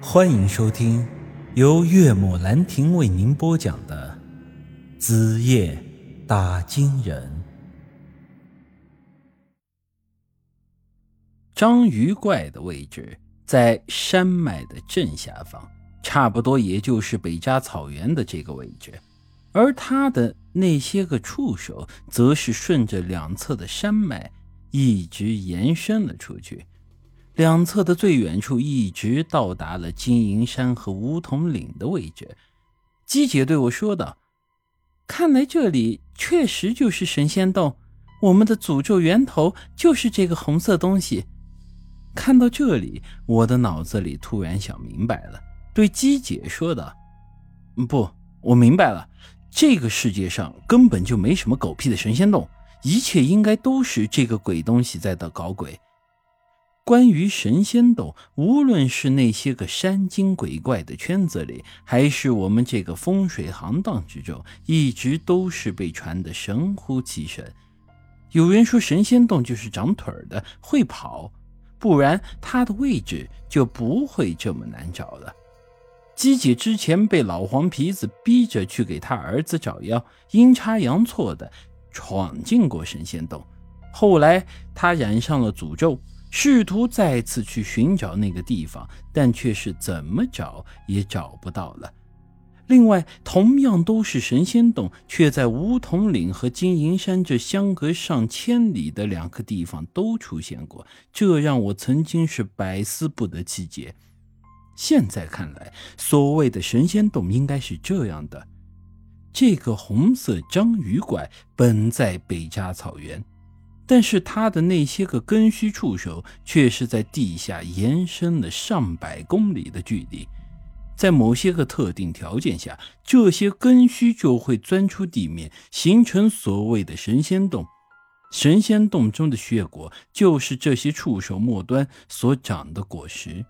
欢迎收听由岳母兰亭为您播讲的《子夜打金人》。章鱼怪的位置在山脉的正下方，差不多也就是北扎草原的这个位置，而他的那些个触手，则是顺着两侧的山脉一直延伸了出去。两侧的最远处一直到达了金银山和梧桐岭的位置。姬姐对我说道：“看来这里确实就是神仙洞，我们的诅咒源头就是这个红色东西。”看到这里，我的脑子里突然想明白了，对姬姐说道：“不，我明白了，这个世界上根本就没什么狗屁的神仙洞，一切应该都是这个鬼东西在的搞鬼。”关于神仙洞，无论是那些个山精鬼怪的圈子里，还是我们这个风水行当之中，一直都是被传得神乎其神。有人说神仙洞就是长腿的，会跑，不然它的位置就不会这么难找了。姬姐之前被老黄皮子逼着去给他儿子找药，阴差阳错的闯进过神仙洞，后来他染上了诅咒。试图再次去寻找那个地方，但却是怎么找也找不到了。另外，同样都是神仙洞，却在梧桐岭和金银山这相隔上千里的两个地方都出现过，这让我曾经是百思不得其解。现在看来，所谓的神仙洞应该是这样的：这个红色章鱼怪本在北扎草原。但是他的那些个根须触手却是在地下延伸了上百公里的距离，在某些个特定条件下，这些根须就会钻出地面，形成所谓的神仙洞。神仙洞中的血果就是这些触手末端所长的果实。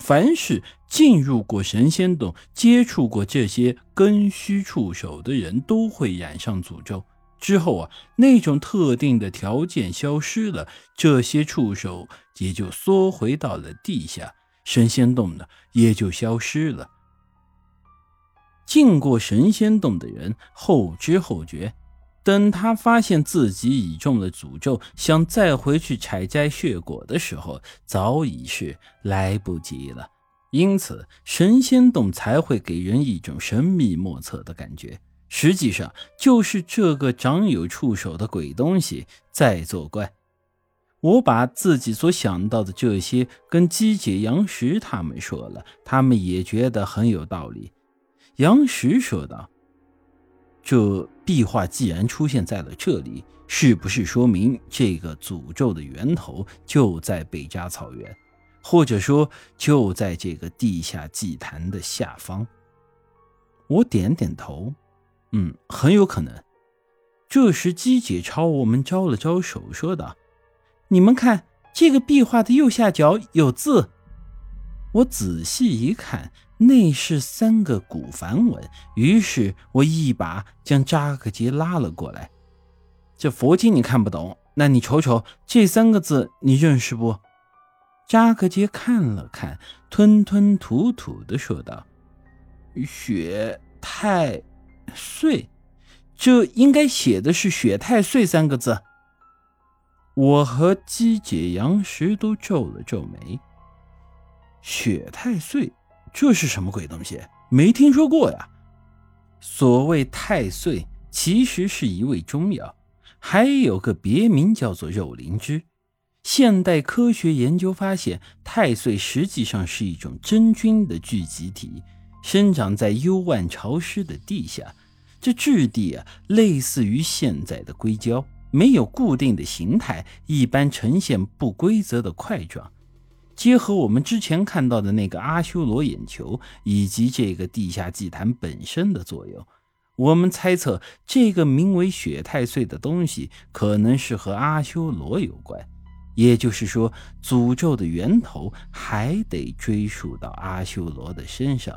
凡是进入过神仙洞、接触过这些根须触手的人，都会染上诅咒。之后啊，那种特定的条件消失了，这些触手也就缩回到了地下，神仙洞呢也就消失了。进过神仙洞的人后知后觉，等他发现自己已中了诅咒，想再回去采摘血果的时候，早已是来不及了。因此，神仙洞才会给人一种神秘莫测的感觉。实际上就是这个长有触手的鬼东西在作怪。我把自己所想到的这些跟姬姐、杨石他们说了，他们也觉得很有道理。杨石说道：“这壁画既然出现在了这里，是不是说明这个诅咒的源头就在北扎草原，或者说就在这个地下祭坛的下方？”我点点头。嗯，很有可能。这时，姬姐朝我们招了招手，说道：“你们看，这个壁画的右下角有字。”我仔细一看，那是三个古梵文。于是我一把将扎克杰拉了过来。这佛经你看不懂，那你瞅瞅这三个字，你认识不？扎克杰看了看，吞吞吐吐的说道：“雪太。”岁，这应该写的是“雪太岁”三个字。我和姬姐、杨石都皱了皱眉。雪太岁，这是什么鬼东西？没听说过呀。所谓太岁，其实是一味中药，还有个别名叫做肉灵芝。现代科学研究发现，太岁实际上是一种真菌的聚集体。生长在幽暗潮湿的地下，这质地啊，类似于现在的硅胶，没有固定的形态，一般呈现不规则的块状。结合我们之前看到的那个阿修罗眼球，以及这个地下祭坛本身的作用，我们猜测这个名为雪太岁的东西，可能是和阿修罗有关。也就是说，诅咒的源头还得追溯到阿修罗的身上。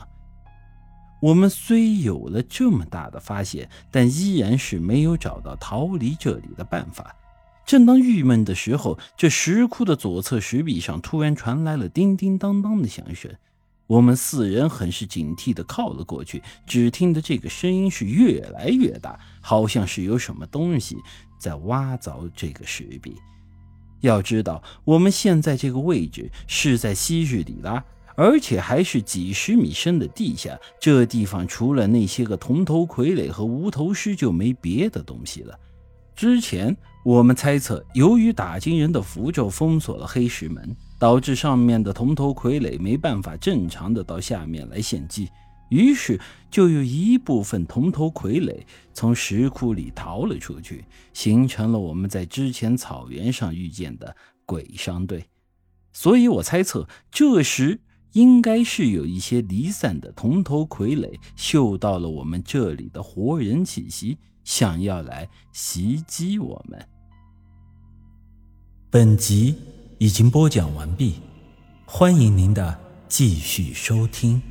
我们虽有了这么大的发现，但依然是没有找到逃离这里的办法。正当郁闷的时候，这石窟的左侧石壁上突然传来了叮叮当当的响声。我们四人很是警惕地靠了过去，只听得这个声音是越来越大，好像是有什么东西在挖凿这个石壁。要知道，我们现在这个位置是在昔日里拉，而且还是几十米深的地下。这地方除了那些个铜头傀儡和无头尸，就没别的东西了。之前我们猜测，由于打金人的符咒封锁了黑石门，导致上面的铜头傀儡没办法正常的到下面来献祭，于是就有一部分铜头傀儡从石窟里逃了出去，形成了我们在之前草原上遇见的鬼商队。所以我猜测，这时应该是有一些离散的铜头傀儡嗅到了我们这里的活人气息。想要来袭击我们。本集已经播讲完毕，欢迎您的继续收听。